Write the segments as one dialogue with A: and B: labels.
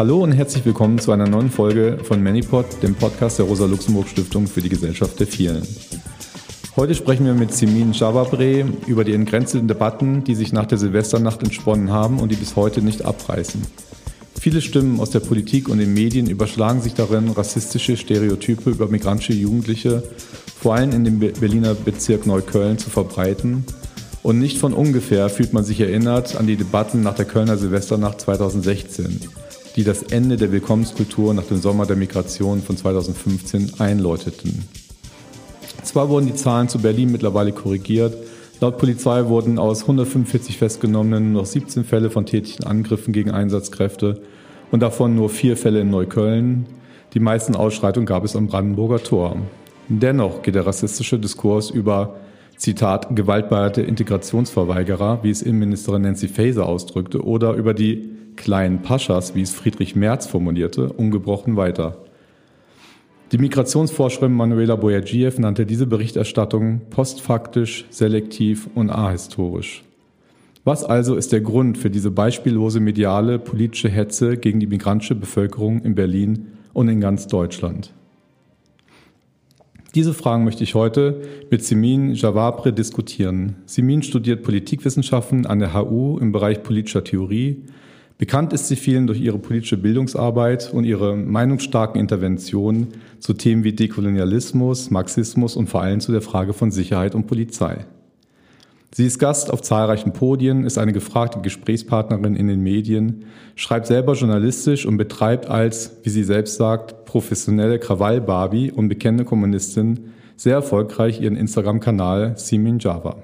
A: Hallo und herzlich willkommen zu einer neuen Folge von ManyPod, dem Podcast der Rosa-Luxemburg-Stiftung für die Gesellschaft der Vielen. Heute sprechen wir mit Simin Javabre über die entgrenzenden Debatten, die sich nach der Silvesternacht entsponnen haben und die bis heute nicht abreißen. Viele Stimmen aus der Politik und den Medien überschlagen sich darin, rassistische Stereotype über migrantische Jugendliche, vor allem in dem Berliner Bezirk Neukölln, zu verbreiten. Und nicht von ungefähr fühlt man sich erinnert an die Debatten nach der Kölner Silvesternacht 2016, die das Ende der Willkommenskultur nach dem Sommer der Migration von 2015 einläuteten. Zwar wurden die Zahlen zu Berlin mittlerweile korrigiert, Laut Polizei wurden aus 145 Festgenommenen noch 17 Fälle von tätigen Angriffen gegen Einsatzkräfte und davon nur vier Fälle in Neukölln. Die meisten Ausschreitungen gab es am Brandenburger Tor. Dennoch geht der rassistische Diskurs über Zitat, gewaltbereite Integrationsverweigerer, wie es Innenministerin Nancy Faeser ausdrückte, oder über die kleinen Paschas, wie es Friedrich Merz formulierte, ungebrochen weiter. Die Migrationsforscherin Manuela Boyadjiev nannte diese Berichterstattung postfaktisch, selektiv und ahistorisch. Was also ist der Grund für diese beispiellose mediale politische Hetze gegen die migrantische Bevölkerung in Berlin und in ganz Deutschland? Diese Fragen möchte ich heute mit Simin Javabre diskutieren. Simin studiert Politikwissenschaften an der HU im Bereich politischer Theorie Bekannt ist sie vielen durch ihre politische Bildungsarbeit und ihre meinungsstarken Interventionen zu Themen wie Dekolonialismus, Marxismus und vor allem zu der Frage von Sicherheit und Polizei. Sie ist Gast auf zahlreichen Podien, ist eine gefragte Gesprächspartnerin in den Medien, schreibt selber journalistisch und betreibt als, wie sie selbst sagt, professionelle Krawall-Barbie und bekennende Kommunistin sehr erfolgreich ihren Instagram-Kanal Simin Java.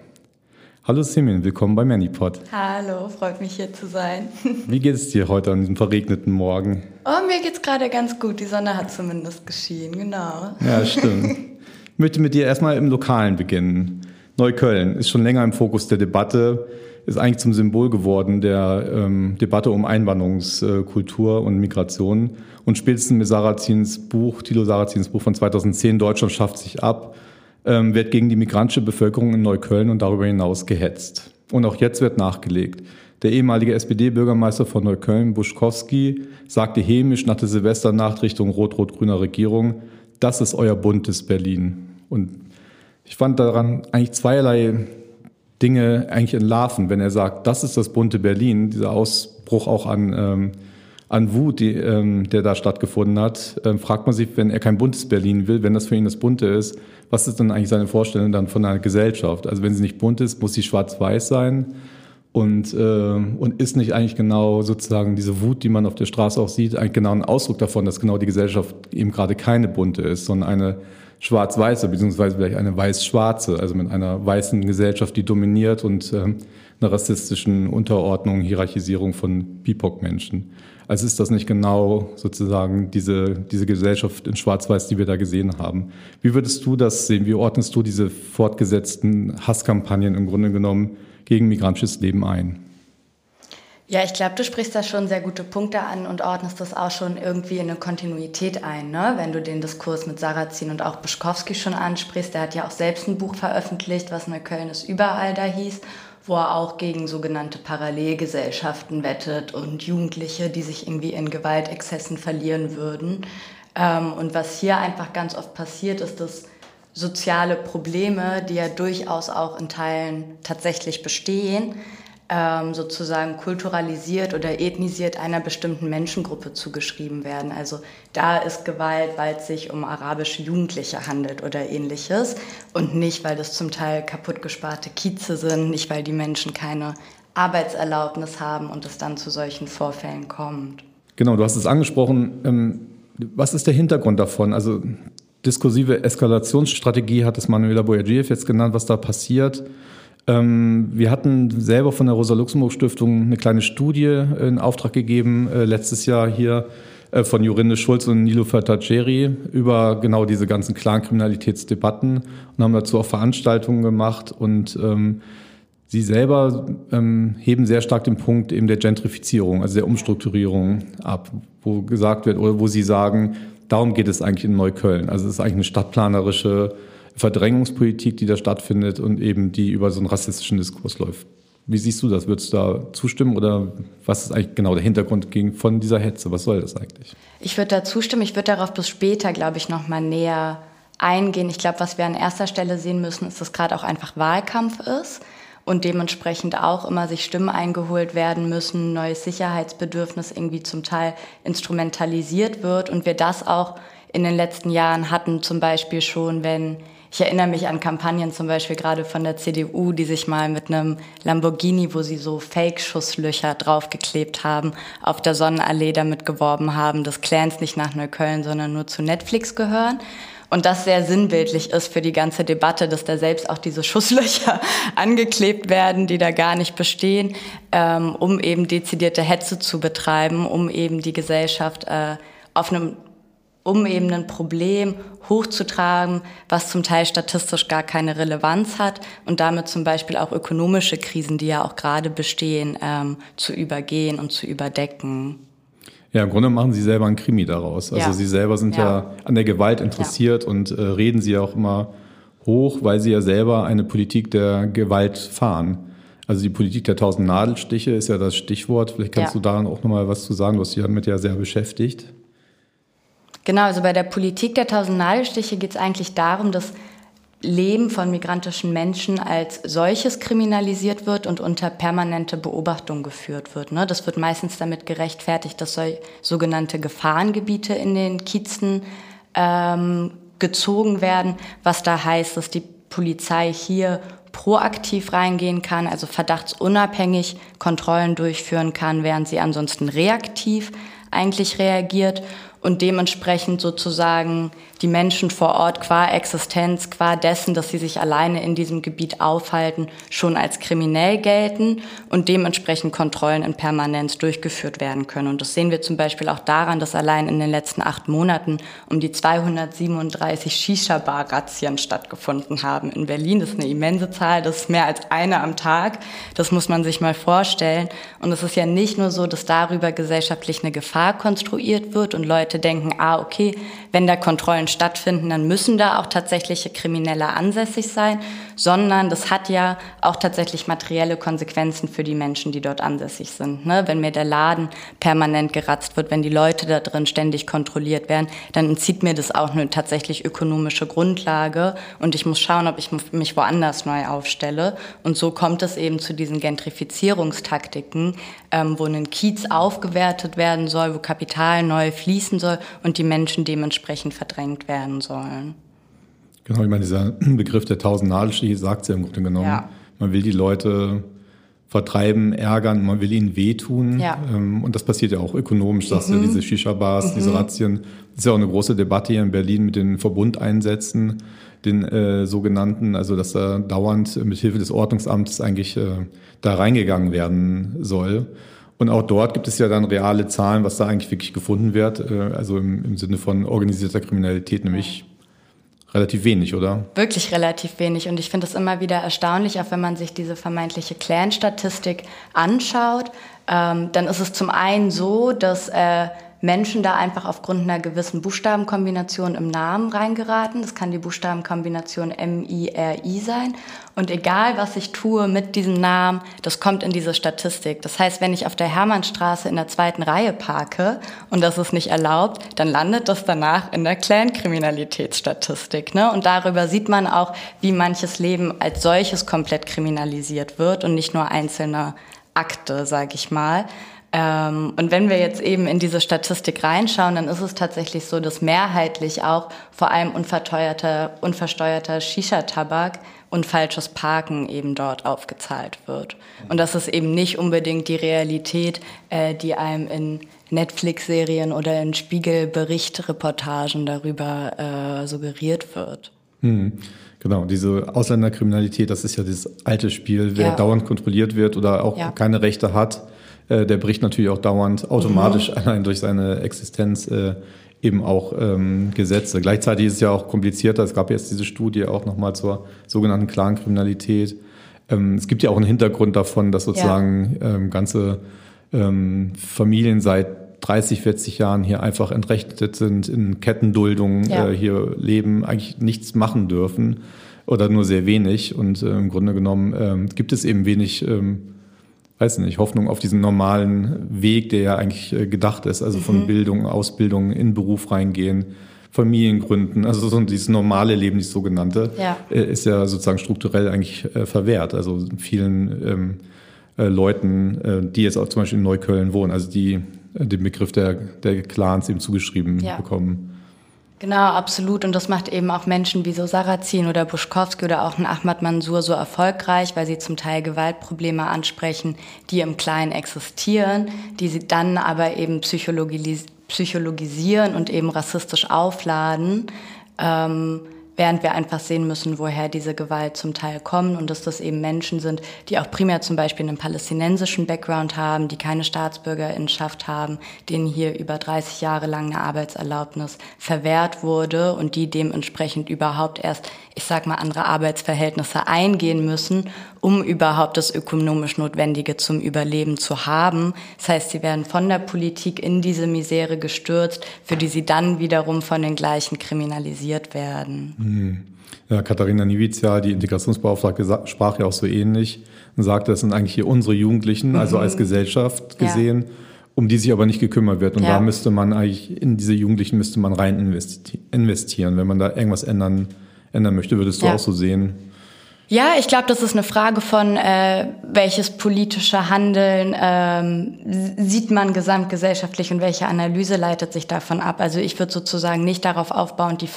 A: Hallo Simin, willkommen bei Manipod.
B: Hallo, freut mich hier zu sein.
A: Wie geht es dir heute an diesem verregneten Morgen?
B: Oh, mir geht's gerade ganz gut. Die Sonne hat zumindest geschienen, genau.
A: Ja, stimmt. Ich möchte mit dir erstmal im Lokalen beginnen. Neukölln ist schon länger im Fokus der Debatte, ist eigentlich zum Symbol geworden der ähm, Debatte um Einwanderungskultur und Migration. Und spätestens mit Sarazins Buch, Tilo Sarazins Buch von 2010, Deutschland schafft sich ab, ähm, wird gegen die migrantische Bevölkerung in Neukölln und darüber hinaus gehetzt. Und auch jetzt wird nachgelegt. Der ehemalige SPD-Bürgermeister von Neukölln, Buschkowski, sagte hämisch nach der Silvesternacht Richtung rot-rot-grüner Regierung, das ist euer buntes Berlin. Und ich fand daran eigentlich zweierlei Dinge eigentlich entlarven, wenn er sagt, das ist das bunte Berlin, dieser Ausbruch auch an, ähm, an Wut, die, ähm, der da stattgefunden hat, ähm, fragt man sich, wenn er kein buntes Berlin will, wenn das für ihn das bunte ist, was ist dann eigentlich seine Vorstellung dann von einer Gesellschaft? Also wenn sie nicht bunt ist, muss sie schwarz-weiß sein und, äh, und ist nicht eigentlich genau sozusagen diese Wut, die man auf der Straße auch sieht, eigentlich genau ein Ausdruck davon, dass genau die Gesellschaft eben gerade keine bunte ist, sondern eine schwarz-weiße, beziehungsweise vielleicht eine weiß-schwarze, also mit einer weißen Gesellschaft, die dominiert und äh, einer rassistischen Unterordnung, Hierarchisierung von BIPOC-Menschen. Also ist das nicht genau sozusagen diese, diese Gesellschaft in Schwarz-Weiß, die wir da gesehen haben. Wie würdest du das sehen? Wie ordnest du diese fortgesetzten Hasskampagnen im Grunde genommen gegen migrantisches Leben ein?
B: Ja, ich glaube, du sprichst da schon sehr gute Punkte an und ordnest das auch schon irgendwie in eine Kontinuität ein. Ne? Wenn du den Diskurs mit Sarrazin und auch Bischkowski schon ansprichst, der hat ja auch selbst ein Buch veröffentlicht, was Neukölln ist überall da hieß wo er auch gegen sogenannte Parallelgesellschaften wettet und Jugendliche, die sich irgendwie in Gewaltexzessen verlieren würden. Ähm, und was hier einfach ganz oft passiert, ist, dass soziale Probleme, die ja durchaus auch in Teilen tatsächlich bestehen, ähm, sozusagen kulturalisiert oder ethnisiert einer bestimmten Menschengruppe zugeschrieben werden. Also da ist Gewalt, weil es sich um arabische Jugendliche handelt oder ähnliches und nicht, weil das zum Teil kaputtgesparte Kieze sind, nicht weil die Menschen keine Arbeitserlaubnis haben und es dann zu solchen Vorfällen kommt.
A: Genau, du hast es angesprochen. Ähm, was ist der Hintergrund davon? Also diskursive Eskalationsstrategie hat es Manuela Boyadjiev jetzt genannt, was da passiert. Ähm, wir hatten selber von der Rosa-Luxemburg-Stiftung eine kleine Studie in Auftrag gegeben, äh, letztes Jahr hier äh, von Jorinde Schulz und Nilo Tajeri über genau diese ganzen Clankriminalitätsdebatten und haben dazu auch Veranstaltungen gemacht und ähm, Sie selber ähm, heben sehr stark den Punkt eben der Gentrifizierung, also der Umstrukturierung ab, wo gesagt wird oder wo Sie sagen, darum geht es eigentlich in Neukölln. Also es ist eigentlich eine stadtplanerische Verdrängungspolitik, die da stattfindet und eben die über so einen rassistischen Diskurs läuft. Wie siehst du das? Würdest du da zustimmen oder was ist eigentlich genau der Hintergrund von dieser Hetze? Was soll das eigentlich?
B: Ich würde da zustimmen. Ich würde darauf bis später, glaube ich, noch mal näher eingehen. Ich glaube, was wir an erster Stelle sehen müssen, ist, dass gerade auch einfach Wahlkampf ist und dementsprechend auch immer sich Stimmen eingeholt werden müssen, neues Sicherheitsbedürfnis irgendwie zum Teil instrumentalisiert wird und wir das auch in den letzten Jahren hatten, zum Beispiel schon, wenn ich erinnere mich an Kampagnen zum Beispiel gerade von der CDU, die sich mal mit einem Lamborghini, wo sie so Fake-Schusslöcher draufgeklebt haben, auf der Sonnenallee damit geworben haben, dass Clans nicht nach Neukölln, sondern nur zu Netflix gehören. Und das sehr sinnbildlich ist für die ganze Debatte, dass da selbst auch diese Schusslöcher angeklebt werden, die da gar nicht bestehen, ähm, um eben dezidierte Hetze zu betreiben, um eben die Gesellschaft äh, auf einem um eben ein Problem hochzutragen, was zum Teil statistisch gar keine Relevanz hat und damit zum Beispiel auch ökonomische Krisen, die ja auch gerade bestehen, ähm, zu übergehen und zu überdecken.
A: Ja, im Grunde machen Sie selber einen Krimi daraus. Also ja. Sie selber sind ja. ja an der Gewalt interessiert ja. und äh, reden Sie auch immer hoch, weil Sie ja selber eine Politik der Gewalt fahren. Also die Politik der tausend Nadelstiche ist ja das Stichwort. Vielleicht kannst du daran auch nochmal was zu sagen. Du hast dich damit ja sehr beschäftigt.
B: Genau, also bei der Politik der tausend Nadelstiche geht es eigentlich darum, dass Leben von migrantischen Menschen als solches kriminalisiert wird und unter permanente Beobachtung geführt wird. Ne? Das wird meistens damit gerechtfertigt, dass sogenannte Gefahrengebiete in den Kiezen ähm, gezogen werden, was da heißt, dass die Polizei hier proaktiv reingehen kann, also verdachtsunabhängig Kontrollen durchführen kann, während sie ansonsten reaktiv eigentlich reagiert und dementsprechend sozusagen die Menschen vor Ort qua Existenz, qua dessen, dass sie sich alleine in diesem Gebiet aufhalten, schon als kriminell gelten und dementsprechend Kontrollen in Permanenz durchgeführt werden können. Und das sehen wir zum Beispiel auch daran, dass allein in den letzten acht Monaten um die 237 Shisha-Bar-Razzien stattgefunden haben in Berlin. Das ist eine immense Zahl, das ist mehr als eine am Tag. Das muss man sich mal vorstellen. Und es ist ja nicht nur so, dass darüber gesellschaftlich eine Gefahr konstruiert wird und Leute denken, ah, okay, wenn da Kontrollen stattfinden, dann müssen da auch tatsächliche Kriminelle ansässig sein, sondern das hat ja auch tatsächlich materielle Konsequenzen für die Menschen, die dort ansässig sind. Ne? Wenn mir der Laden permanent geratzt wird, wenn die Leute da drin ständig kontrolliert werden, dann entzieht mir das auch eine tatsächlich ökonomische Grundlage und ich muss schauen, ob ich mich woanders neu aufstelle. Und so kommt es eben zu diesen Gentrifizierungstaktiken, ähm, wo ein Kiez aufgewertet werden soll, wo Kapital neu fließen soll und die Menschen dementsprechend verdrängt werden sollen.
A: Genau, ich meine, dieser Begriff der tausend Nadelstiche sagt es ja im Grunde genommen. Ja. Man will die Leute vertreiben, ärgern, man will ihnen wehtun. Ja. Ähm, und das passiert ja auch ökonomisch, sagst mhm. du, diese Shisha-Bars, mhm. diese Razzien. Das ist ja auch eine große Debatte hier in Berlin mit den Verbundeinsätzen, den äh, sogenannten, also dass da dauernd mit Hilfe des Ordnungsamtes eigentlich äh, da reingegangen werden soll. Und auch dort gibt es ja dann reale Zahlen, was da eigentlich wirklich gefunden wird, äh, also im, im Sinne von organisierter Kriminalität, nämlich relativ wenig, oder?
B: Wirklich relativ wenig. Und ich finde es immer wieder erstaunlich, auch wenn man sich diese vermeintliche Clan-Statistik anschaut, ähm, dann ist es zum einen so, dass äh, Menschen da einfach aufgrund einer gewissen Buchstabenkombination im Namen reingeraten. Das kann die Buchstabenkombination M-I-R-I sein. Und egal, was ich tue mit diesem Namen, das kommt in diese Statistik. Das heißt, wenn ich auf der Hermannstraße in der zweiten Reihe parke und das ist nicht erlaubt, dann landet das danach in der Clan-Kriminalitätsstatistik. Ne? Und darüber sieht man auch, wie manches Leben als solches komplett kriminalisiert wird und nicht nur einzelne Akte, sage ich mal. Ähm, und wenn wir jetzt eben in diese Statistik reinschauen, dann ist es tatsächlich so, dass mehrheitlich auch vor allem unverteuerter, unversteuerter Shisha-Tabak und falsches Parken eben dort aufgezahlt wird. Und das ist eben nicht unbedingt die Realität, äh, die einem in Netflix-Serien oder in Spiegelbericht-Reportagen darüber äh, suggeriert wird.
A: Hm. Genau, diese Ausländerkriminalität, das ist ja das alte Spiel, wer ja. dauernd kontrolliert wird oder auch ja. keine Rechte hat, äh, der bricht natürlich auch dauernd automatisch mhm. allein durch seine Existenz äh, eben auch ähm, Gesetze. Gleichzeitig ist es ja auch komplizierter. Es gab jetzt diese Studie auch nochmal zur sogenannten Clankriminalität. Ähm, es gibt ja auch einen Hintergrund davon, dass sozusagen ja. ähm, ganze ähm, Familien seit 30, 40 Jahren hier einfach entrechtet sind, in Kettenduldung ja. äh, hier leben, eigentlich nichts machen dürfen oder nur sehr wenig. Und äh, im Grunde genommen äh, gibt es eben wenig ähm, weiß nicht, Hoffnung auf diesen normalen Weg, der ja eigentlich äh, gedacht ist, also von mhm. Bildung, Ausbildung, in Beruf reingehen, Familiengründen, also so dieses normale Leben, dieses sogenannte, ja. Äh, ist ja sozusagen strukturell eigentlich äh, verwehrt. Also vielen ähm, äh, Leuten, äh, die jetzt auch zum Beispiel in Neukölln wohnen, also die äh, den Begriff der, der Clans eben zugeschrieben ja. bekommen.
B: Genau, absolut. Und das macht eben auch Menschen wie so Sarrazin oder Buschkowski oder auch ein Ahmad Mansour so erfolgreich, weil sie zum Teil Gewaltprobleme ansprechen, die im Kleinen existieren, die sie dann aber eben psychologis psychologisieren und eben rassistisch aufladen. Ähm, während wir einfach sehen müssen, woher diese Gewalt zum Teil kommt und dass das eben Menschen sind, die auch primär zum Beispiel einen palästinensischen Background haben, die keine Staatsbürgerinschaft haben, denen hier über 30 Jahre lang eine Arbeitserlaubnis verwehrt wurde und die dementsprechend überhaupt erst, ich sag mal, andere Arbeitsverhältnisse eingehen müssen, um überhaupt das ökonomisch Notwendige zum Überleben zu haben. Das heißt, sie werden von der Politik in diese Misere gestürzt, für die sie dann wiederum von den gleichen kriminalisiert werden.
A: Mhm. Ja, Katharina Niewizia, die Integrationsbeauftragte, sprach ja auch so ähnlich und sagte, das sind eigentlich hier unsere Jugendlichen, also als mhm. Gesellschaft gesehen. Ja um die sich aber nicht gekümmert wird. Und ja. da müsste man eigentlich, in diese Jugendlichen müsste man rein investieren, wenn man da irgendwas ändern, ändern möchte. Würdest du ja. auch so sehen?
B: Ja, ich glaube, das ist eine Frage von, äh, welches politische Handeln ähm, sieht man gesamtgesellschaftlich und welche Analyse leitet sich davon ab. Also ich würde sozusagen nicht darauf aufbauen, die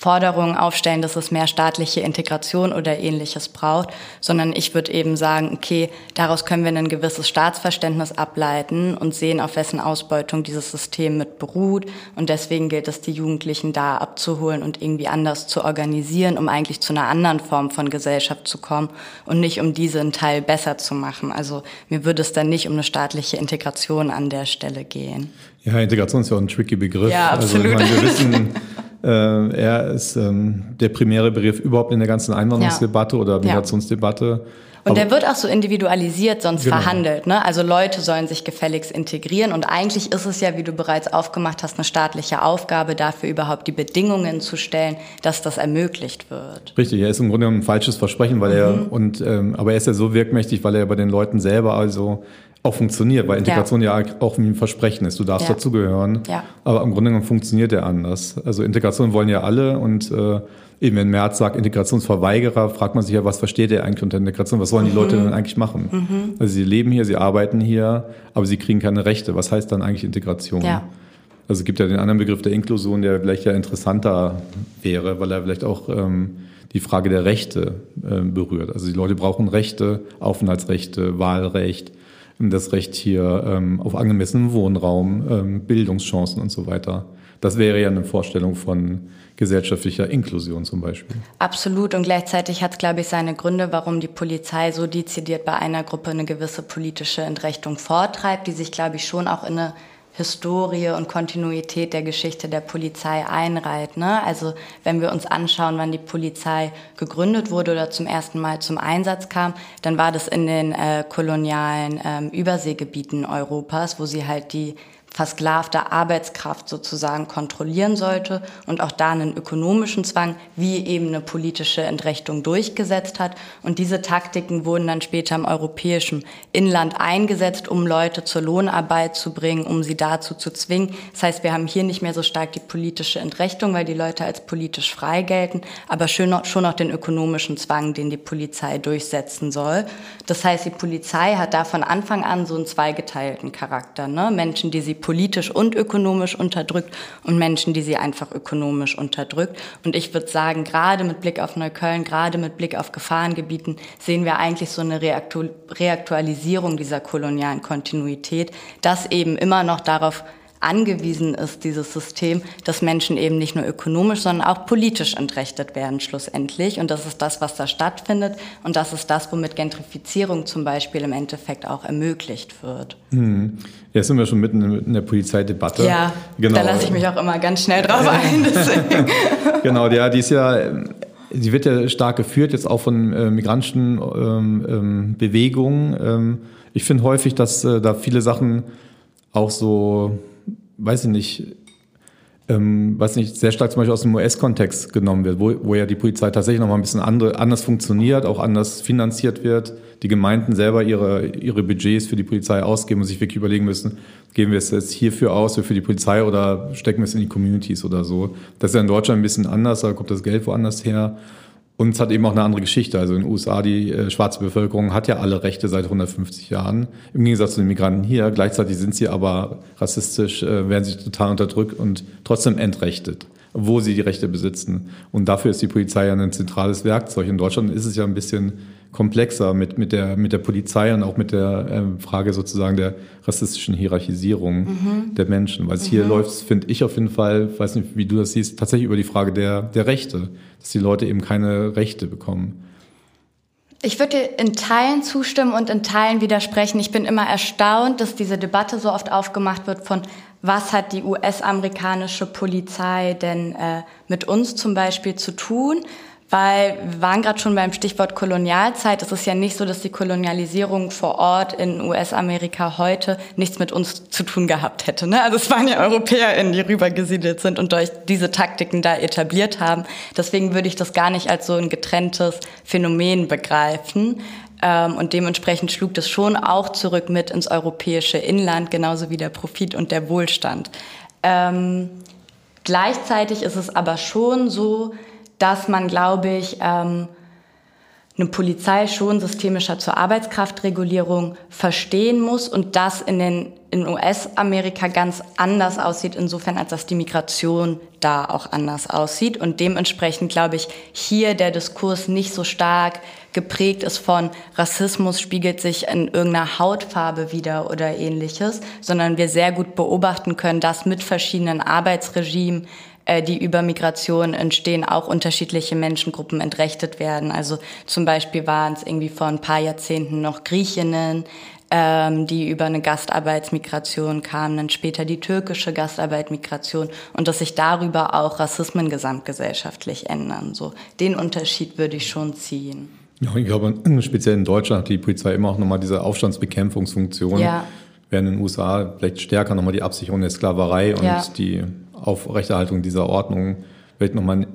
B: Forderungen aufstellen, dass es mehr staatliche Integration oder ähnliches braucht, sondern ich würde eben sagen, okay, daraus können wir ein gewisses Staatsverständnis ableiten und sehen, auf wessen Ausbeutung dieses System mit beruht. Und deswegen gilt es, die Jugendlichen da abzuholen und irgendwie anders zu organisieren, um eigentlich zu einer anderen Form von Gesellschaft zu kommen und nicht um diesen Teil besser zu machen. Also mir würde es dann nicht um eine staatliche Integration an der Stelle gehen.
A: Ja, Integration ist ja auch ein tricky Begriff.
B: Ja, absolut.
A: Also, meine, wir wissen, er ist ähm, der primäre Begriff überhaupt in der ganzen Einwanderungsdebatte ja. oder Migrationsdebatte.
B: Und der wird auch so individualisiert sonst genau. verhandelt. Ne? Also Leute sollen sich gefälligst integrieren. Und eigentlich ist es ja, wie du bereits aufgemacht hast, eine staatliche Aufgabe, dafür überhaupt die Bedingungen zu stellen, dass das ermöglicht wird.
A: Richtig, er ist im Grunde ein falsches Versprechen, weil mhm. er und ähm, aber er ist ja so wirkmächtig, weil er bei den Leuten selber also auch funktioniert, weil Integration ja, ja auch wie ein Versprechen ist. Du darfst ja. dazugehören. Ja. Aber im Grunde genommen funktioniert der anders. Also Integration wollen ja alle und äh, eben wenn Merz sagt Integrationsverweigerer, fragt man sich ja, was versteht er eigentlich unter Integration? Was wollen mhm. die Leute denn eigentlich machen? Mhm. Also sie leben hier, sie arbeiten hier, aber sie kriegen keine Rechte. Was heißt dann eigentlich Integration? Ja. Also es gibt ja den anderen Begriff der Inklusion, der vielleicht ja interessanter wäre, weil er vielleicht auch ähm, die Frage der Rechte äh, berührt. Also die Leute brauchen Rechte, Aufenthaltsrechte, Wahlrecht, das Recht hier ähm, auf angemessenen Wohnraum, ähm, Bildungschancen und so weiter. Das wäre ja eine Vorstellung von gesellschaftlicher Inklusion zum Beispiel.
B: Absolut. Und gleichzeitig hat es, glaube ich, seine Gründe, warum die Polizei so dezidiert bei einer Gruppe eine gewisse politische Entrechtung vortreibt, die sich, glaube ich, schon auch in eine Historie und Kontinuität der Geschichte der Polizei einreiht. Ne? Also wenn wir uns anschauen, wann die Polizei gegründet wurde oder zum ersten Mal zum Einsatz kam, dann war das in den äh, kolonialen ähm, Überseegebieten Europas, wo sie halt die versklavte Arbeitskraft sozusagen kontrollieren sollte und auch da einen ökonomischen Zwang wie eben eine politische Entrechtung durchgesetzt hat. Und diese Taktiken wurden dann später im europäischen Inland eingesetzt, um Leute zur Lohnarbeit zu bringen, um sie dazu zu zwingen. Das heißt, wir haben hier nicht mehr so stark die politische Entrechtung, weil die Leute als politisch frei gelten, aber schon noch den ökonomischen Zwang, den die Polizei durchsetzen soll. Das heißt, die Polizei hat da von Anfang an so einen zweigeteilten Charakter. Ne? Menschen, die sie politisch und ökonomisch unterdrückt und Menschen, die sie einfach ökonomisch unterdrückt. Und ich würde sagen, gerade mit Blick auf Neukölln, gerade mit Blick auf Gefahrengebieten, sehen wir eigentlich so eine Reaktualisierung dieser kolonialen Kontinuität, dass eben immer noch darauf angewiesen ist, dieses System, dass Menschen eben nicht nur ökonomisch, sondern auch politisch entrechtet werden schlussendlich. Und das ist das, was da stattfindet. Und das ist das, womit Gentrifizierung zum Beispiel im Endeffekt auch ermöglicht wird.
A: Hm. Jetzt sind wir schon mitten in der Polizeidebatte.
B: Ja, genau. da lasse ich mich auch immer ganz schnell drauf ein.
A: genau, ja, die ist ja Sie wird ja stark geführt, jetzt auch von äh, migrantischen ähm, ähm, Bewegungen. Ähm, ich finde häufig, dass äh, da viele Sachen auch so weiß ich nicht, ähm, was nicht sehr stark zum Beispiel aus dem US-Kontext genommen wird, wo, wo ja die Polizei tatsächlich noch mal ein bisschen andere, anders funktioniert, auch anders finanziert wird. Die Gemeinden selber ihre, ihre Budgets für die Polizei ausgeben und sich wirklich überlegen müssen, geben wir es jetzt hierfür aus, für die Polizei oder stecken wir es in die Communities oder so. Das ist ja in Deutschland ein bisschen anders, da kommt das Geld woanders her. Und es hat eben auch eine andere Geschichte. Also in den USA, die äh, schwarze Bevölkerung hat ja alle Rechte seit 150 Jahren. Im Gegensatz zu den Migranten hier. Gleichzeitig sind sie aber rassistisch, äh, werden sie total unterdrückt und trotzdem entrechtet, wo sie die Rechte besitzen. Und dafür ist die Polizei ja ein zentrales Werkzeug. In Deutschland ist es ja ein bisschen komplexer mit, mit, der, mit der Polizei und auch mit der äh, Frage sozusagen der rassistischen Hierarchisierung mhm. der Menschen. Weil es mhm. hier läuft, finde ich auf jeden Fall, weiß nicht, wie du das siehst, tatsächlich über die Frage der, der Rechte, dass die Leute eben keine Rechte bekommen.
B: Ich würde dir in Teilen zustimmen und in Teilen widersprechen. Ich bin immer erstaunt, dass diese Debatte so oft aufgemacht wird von, was hat die US-amerikanische Polizei denn äh, mit uns zum Beispiel zu tun? Weil wir waren gerade schon beim Stichwort Kolonialzeit. Es ist ja nicht so, dass die Kolonialisierung vor Ort in US-Amerika heute nichts mit uns zu tun gehabt hätte. Ne? Also es waren ja EuropäerInnen, die rübergesiedelt sind und durch diese Taktiken da etabliert haben. Deswegen würde ich das gar nicht als so ein getrenntes Phänomen begreifen. Ähm, und dementsprechend schlug das schon auch zurück mit ins europäische Inland, genauso wie der Profit und der Wohlstand. Ähm, gleichzeitig ist es aber schon so, dass man, glaube ich, ähm, eine Polizei schon systemischer zur Arbeitskraftregulierung verstehen muss und das in den in US-Amerika ganz anders aussieht, insofern als dass die Migration da auch anders aussieht und dementsprechend glaube ich hier der Diskurs nicht so stark geprägt ist von Rassismus spiegelt sich in irgendeiner Hautfarbe wieder oder ähnliches, sondern wir sehr gut beobachten können, dass mit verschiedenen Arbeitsregimen äh, die über Migration entstehen, auch unterschiedliche Menschengruppen entrechtet werden. Also zum Beispiel waren es irgendwie vor ein paar Jahrzehnten noch Griechinnen, ähm, die über eine Gastarbeitsmigration kamen, dann später die türkische Gastarbeitsmigration und dass sich darüber auch Rassismen gesamtgesellschaftlich ändern. So den Unterschied würde ich schon ziehen.
A: Ja, ich glaube, speziell in Deutschland hat die Polizei immer auch nochmal diese Aufstandsbekämpfungsfunktion. Ja. Während in den USA vielleicht stärker nochmal die Absicherung der Sklaverei und ja. die Aufrechterhaltung dieser Ordnung vielleicht nochmal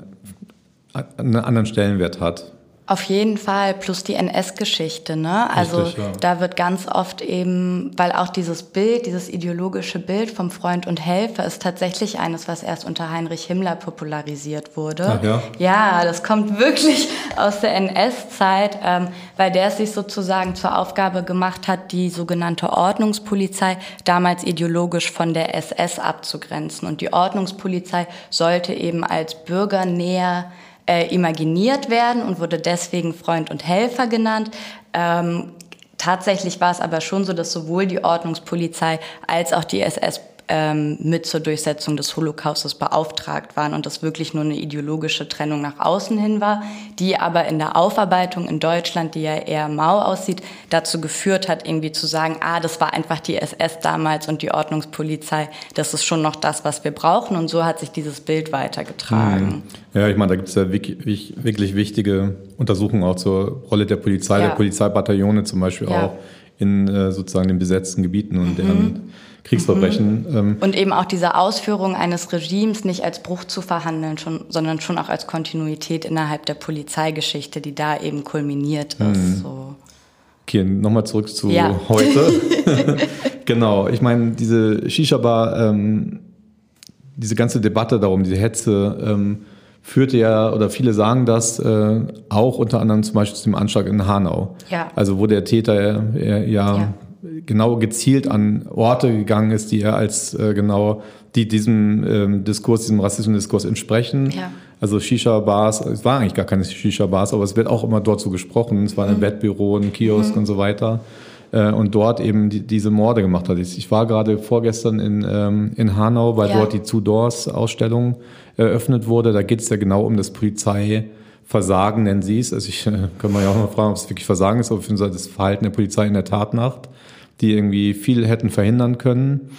A: einen anderen Stellenwert hat.
B: Auf jeden Fall, plus die NS-Geschichte, ne? Also Richtig, ja. da wird ganz oft eben, weil auch dieses Bild, dieses ideologische Bild vom Freund und Helfer ist tatsächlich eines, was erst unter Heinrich Himmler popularisiert wurde. Ach, ja? ja, das kommt wirklich aus der NS-Zeit, ähm, weil der es sich sozusagen zur Aufgabe gemacht hat, die sogenannte Ordnungspolizei damals ideologisch von der SS abzugrenzen. Und die Ordnungspolizei sollte eben als bürgernäher äh, imaginiert werden und wurde deswegen Freund und Helfer genannt. Ähm, tatsächlich war es aber schon so, dass sowohl die Ordnungspolizei als auch die SS ähm, mit zur Durchsetzung des Holocaustes beauftragt waren und das wirklich nur eine ideologische Trennung nach außen hin war, die aber in der Aufarbeitung in Deutschland, die ja eher mau aussieht, dazu geführt hat, irgendwie zu sagen, ah, das war einfach die SS damals und die Ordnungspolizei, das ist schon noch das, was wir brauchen und so hat sich dieses Bild weitergetragen.
A: Mhm. Ja, ich meine, da gibt es ja wirklich, wirklich wichtige Untersuchungen auch zur Rolle der Polizei, ja. der Polizeibataillone zum Beispiel ja. auch in äh, sozusagen den besetzten Gebieten und mhm. deren Kriegsverbrechen.
B: Mhm. Ähm. Und eben auch diese Ausführung eines Regimes nicht als Bruch zu verhandeln, schon, sondern schon auch als Kontinuität innerhalb der Polizeigeschichte, die da eben kulminiert ist. Mhm. So.
A: Okay, nochmal zurück zu ja. heute. genau, ich meine, diese Shisha-Bar, ähm, diese ganze Debatte darum, diese Hetze, ähm, führte ja, oder viele sagen das, äh, auch unter anderem zum Beispiel zu dem Anschlag in Hanau. Ja. Also wo der Täter äh, ja, ja genau gezielt an Orte gegangen ist, die er als äh, genau, die diesem ähm, Diskurs, diesem Rassismus-Diskurs entsprechen. Ja. Also Shisha-Bars, es waren eigentlich gar keine Shisha-Bars, aber es wird auch immer dort so gesprochen. Es war ein mhm. Wettbüro, ein Kiosk mhm. und so weiter. Äh, und dort eben die, diese Morde gemacht hat. Ich war gerade vorgestern in, ähm, in Hanau, weil ja. dort die Two Doors-Ausstellung eröffnet wurde. Da geht es ja genau um das Polizei. Versagen nennen sie es. Also ich äh, kann man ja auch mal fragen, ob es wirklich Versagen ist, aber für das Verhalten der Polizei in der Tatnacht die irgendwie viel hätten verhindern können,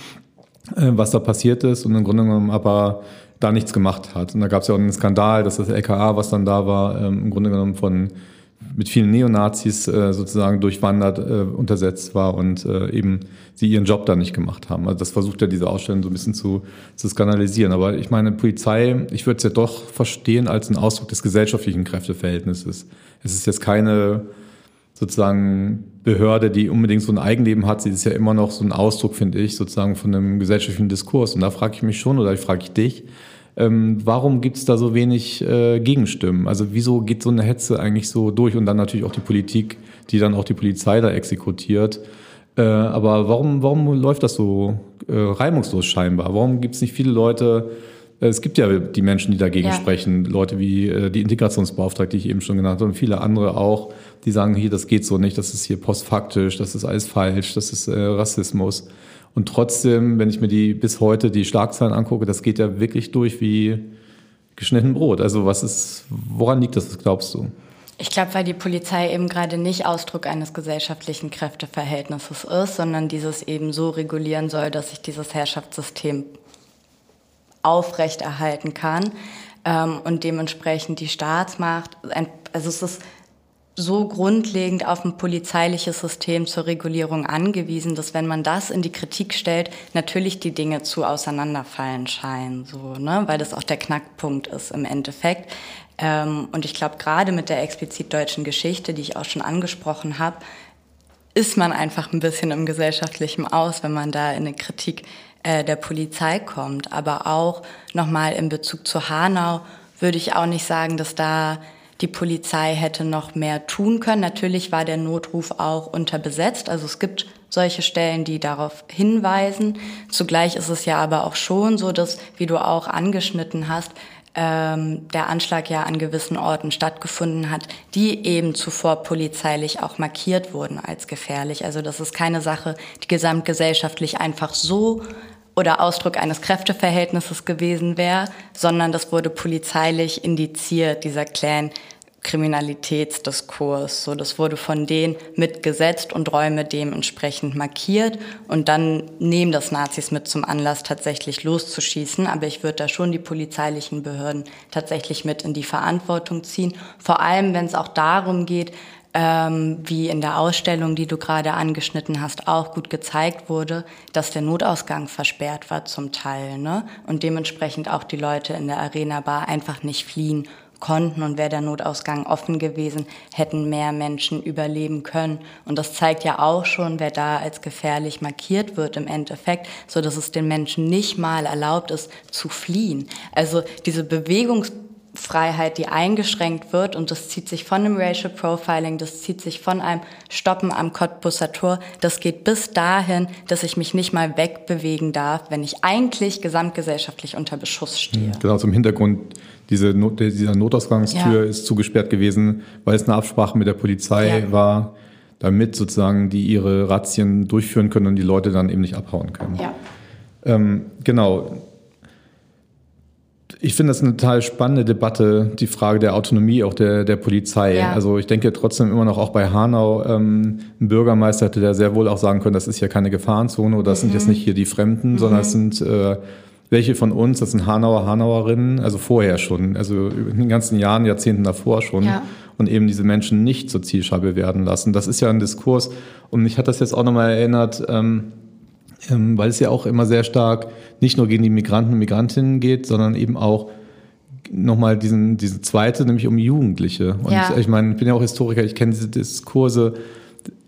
A: äh, was da passiert ist und im Grunde genommen aber da nichts gemacht hat. Und da gab es ja auch einen Skandal, dass das LKA, was dann da war, ähm, im Grunde genommen von mit vielen Neonazis äh, sozusagen durchwandert, äh, untersetzt war und äh, eben sie ihren Job da nicht gemacht haben. Also das versucht ja diese Ausstellung so ein bisschen zu, zu skandalisieren. Aber ich meine, Polizei, ich würde es ja doch verstehen als einen Ausdruck des gesellschaftlichen Kräfteverhältnisses. Es ist jetzt keine sozusagen Behörde, die unbedingt so ein Eigenleben hat. Sie ist ja immer noch so ein Ausdruck, finde ich, sozusagen von einem gesellschaftlichen Diskurs. Und da frage ich mich schon, oder ich frage ich dich, ähm, warum gibt es da so wenig äh, Gegenstimmen? Also wieso geht so eine Hetze eigentlich so durch und dann natürlich auch die Politik, die dann auch die Polizei da exekutiert? Äh, aber warum, warum läuft das so äh, reibungslos scheinbar? Warum gibt es nicht viele Leute, es gibt ja die Menschen, die dagegen ja. sprechen, Leute wie äh, die Integrationsbeauftragte, die ich eben schon genannt habe, und viele andere auch, die sagen, hier, das geht so nicht, das ist hier postfaktisch, das ist alles falsch, das ist äh, Rassismus. Und trotzdem, wenn ich mir die bis heute die Schlagzeilen angucke, das geht ja wirklich durch wie geschnitten Brot. Also was ist, woran liegt das, was glaubst du?
B: Ich glaube, weil die Polizei eben gerade nicht Ausdruck eines gesellschaftlichen Kräfteverhältnisses ist, sondern dieses eben so regulieren soll, dass sich dieses Herrschaftssystem aufrechterhalten kann ähm, und dementsprechend die Staatsmacht, also es ist so grundlegend auf ein polizeiliches System zur Regulierung angewiesen, dass wenn man das in die Kritik stellt, natürlich die Dinge zu auseinanderfallen scheinen, so, ne? weil das auch der Knackpunkt ist im Endeffekt. Ähm, und ich glaube, gerade mit der explizit deutschen Geschichte, die ich auch schon angesprochen habe, ist man einfach ein bisschen im gesellschaftlichen Aus, wenn man da in eine Kritik äh, der Polizei kommt. Aber auch nochmal in Bezug zu Hanau würde ich auch nicht sagen, dass da die Polizei hätte noch mehr tun können. Natürlich war der Notruf auch unterbesetzt. Also es gibt solche Stellen, die darauf hinweisen. Zugleich ist es ja aber auch schon so, dass, wie du auch angeschnitten hast, ähm, der Anschlag ja an gewissen Orten stattgefunden hat, die eben zuvor polizeilich auch markiert wurden als gefährlich. Also das ist keine Sache, die gesamtgesellschaftlich einfach so oder Ausdruck eines Kräfteverhältnisses gewesen wäre, sondern das wurde polizeilich indiziert, dieser Clan. Kriminalitätsdiskurs. So, das wurde von denen mitgesetzt und Räume dementsprechend markiert. Und dann nehmen das Nazis mit zum Anlass, tatsächlich loszuschießen. Aber ich würde da schon die polizeilichen Behörden tatsächlich mit in die Verantwortung ziehen. Vor allem, wenn es auch darum geht, ähm, wie in der Ausstellung, die du gerade angeschnitten hast, auch gut gezeigt wurde, dass der Notausgang versperrt war zum Teil. Ne? Und dementsprechend auch die Leute in der Arena Bar einfach nicht fliehen konnten und wäre der Notausgang offen gewesen, hätten mehr Menschen überleben können. Und das zeigt ja auch schon, wer da als gefährlich markiert wird im Endeffekt, so dass es den Menschen nicht mal erlaubt ist zu fliehen. Also diese Bewegungs Freiheit, die eingeschränkt wird und das zieht sich von einem Racial Profiling, das zieht sich von einem Stoppen am Cottbusser Tor, das geht bis dahin, dass ich mich nicht mal wegbewegen darf, wenn ich eigentlich gesamtgesellschaftlich unter Beschuss stehe.
A: Genau, zum Hintergrund, diese Not, dieser Notausgangstür ja. ist zugesperrt gewesen, weil es eine Absprache mit der Polizei ja. war, damit sozusagen die ihre Razzien durchführen können und die Leute dann eben nicht abhauen können. Ja. Ähm, genau, ich finde das eine total spannende Debatte, die Frage der Autonomie auch der, der Polizei. Ja. Also ich denke trotzdem immer noch auch bei Hanau, ähm, ein Bürgermeister hätte der sehr wohl auch sagen können, das ist ja keine Gefahrenzone oder das mhm. sind jetzt nicht hier die Fremden, mhm. sondern es sind äh, welche von uns, das sind Hanauer, Hanauerinnen, also vorher schon, also in den ganzen Jahren, Jahrzehnten davor schon. Ja. Und eben diese Menschen nicht zur Zielscheibe werden lassen. Das ist ja ein Diskurs. Und mich hat das jetzt auch nochmal erinnert, ähm, ähm, weil es ja auch immer sehr stark nicht nur gegen die Migranten und Migrantinnen geht, sondern eben auch nochmal diesen, diese zweite, nämlich um Jugendliche. Und ja. ich meine, ich bin ja auch Historiker, ich kenne diese Diskurse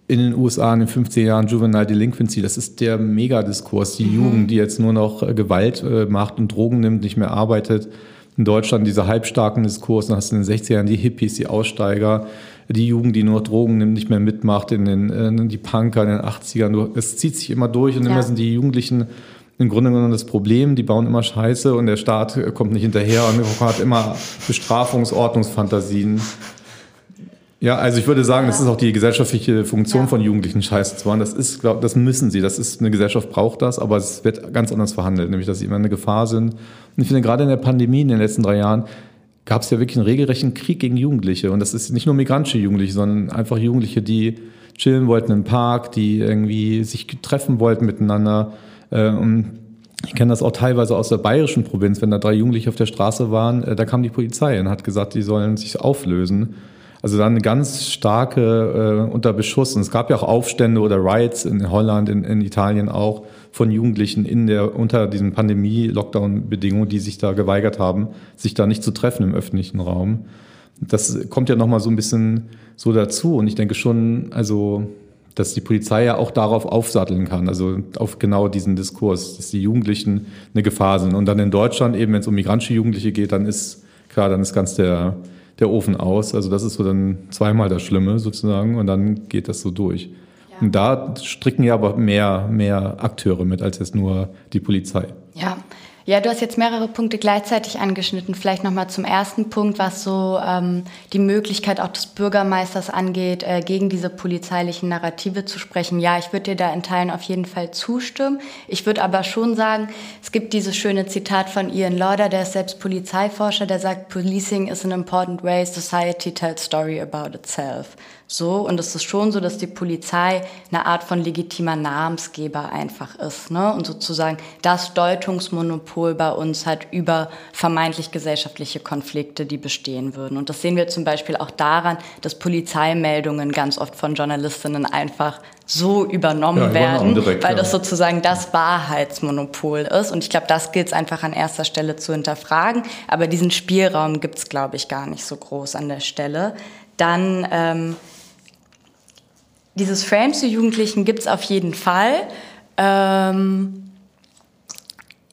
A: in den USA in den 50er Jahren Juvenile Delinquency, das ist der Megadiskurs, die mhm. Jugend, die jetzt nur noch äh, Gewalt äh, macht und Drogen nimmt, nicht mehr arbeitet. In Deutschland dieser halbstarken Diskurs, dann hast du in den 60er Jahren die Hippies, die Aussteiger, die Jugend, die nur Drogen nimmt, nicht mehr mitmacht, in den, äh, die Punker in den 80ern. Es zieht sich immer durch und ja. immer sind die Jugendlichen im Grunde genommen das Problem, die bauen immer Scheiße und der Staat kommt nicht hinterher und hat immer Bestrafungsordnungsfantasien. Ja, also ich würde sagen, das ist auch die gesellschaftliche Funktion ja. von Jugendlichen, Scheiße zu machen. Das ist, glaub, das müssen sie. Das ist, eine Gesellschaft braucht das, aber es wird ganz anders verhandelt, nämlich, dass sie immer eine Gefahr sind. Und ich finde, gerade in der Pandemie in den letzten drei Jahren gab es ja wirklich einen regelrechten Krieg gegen Jugendliche. Und das ist nicht nur migrantische Jugendliche, sondern einfach Jugendliche, die chillen wollten im Park, die irgendwie sich treffen wollten miteinander. Äh, und ich kenne das auch teilweise aus der bayerischen Provinz, wenn da drei Jugendliche auf der Straße waren, äh, da kam die Polizei und hat gesagt, die sollen sich auflösen. Also dann ganz starke äh, unter Beschuss. Und es gab ja auch Aufstände oder Riots in Holland, in, in Italien auch von Jugendlichen in der, unter diesen Pandemie-Lockdown-Bedingungen, die sich da geweigert haben, sich da nicht zu treffen im öffentlichen Raum. Das kommt ja nochmal so ein bisschen so dazu. Und ich denke schon, also, dass die Polizei ja auch darauf aufsatteln kann, also auf genau diesen Diskurs, dass die Jugendlichen eine Gefahr sind. Und dann in Deutschland eben, wenn es um migrantische Jugendliche geht, dann ist, klar, dann ist ganz der, der Ofen aus. Also das ist so dann zweimal das Schlimme sozusagen und dann geht das so durch. Ja. Und da stricken ja aber mehr, mehr Akteure mit als jetzt nur die Polizei.
B: Ja, ja, du hast jetzt mehrere Punkte gleichzeitig angeschnitten. Vielleicht nochmal zum ersten Punkt, was so ähm, die Möglichkeit auch des Bürgermeisters angeht, äh, gegen diese polizeilichen Narrative zu sprechen. Ja, ich würde dir da in Teilen auf jeden Fall zustimmen. Ich würde aber schon sagen, es gibt dieses schöne Zitat von Ian Lauder, der ist selbst Polizeiforscher, der sagt, Policing is an important way society tells story about itself. So, und es ist schon so, dass die Polizei eine Art von legitimer Namensgeber einfach ist, ne? Und sozusagen das Deutungsmonopol bei uns hat über vermeintlich gesellschaftliche Konflikte, die bestehen würden. Und das sehen wir zum Beispiel auch daran, dass Polizeimeldungen ganz oft von Journalistinnen einfach so übernommen ja, werden, direkt, weil ja. das sozusagen das Wahrheitsmonopol ist. Und ich glaube, das gilt es einfach an erster Stelle zu hinterfragen. Aber diesen Spielraum gibt es, glaube ich, gar nicht so groß an der Stelle. Dann ähm, dieses Frame zu Jugendlichen gibt es auf jeden Fall. Ähm,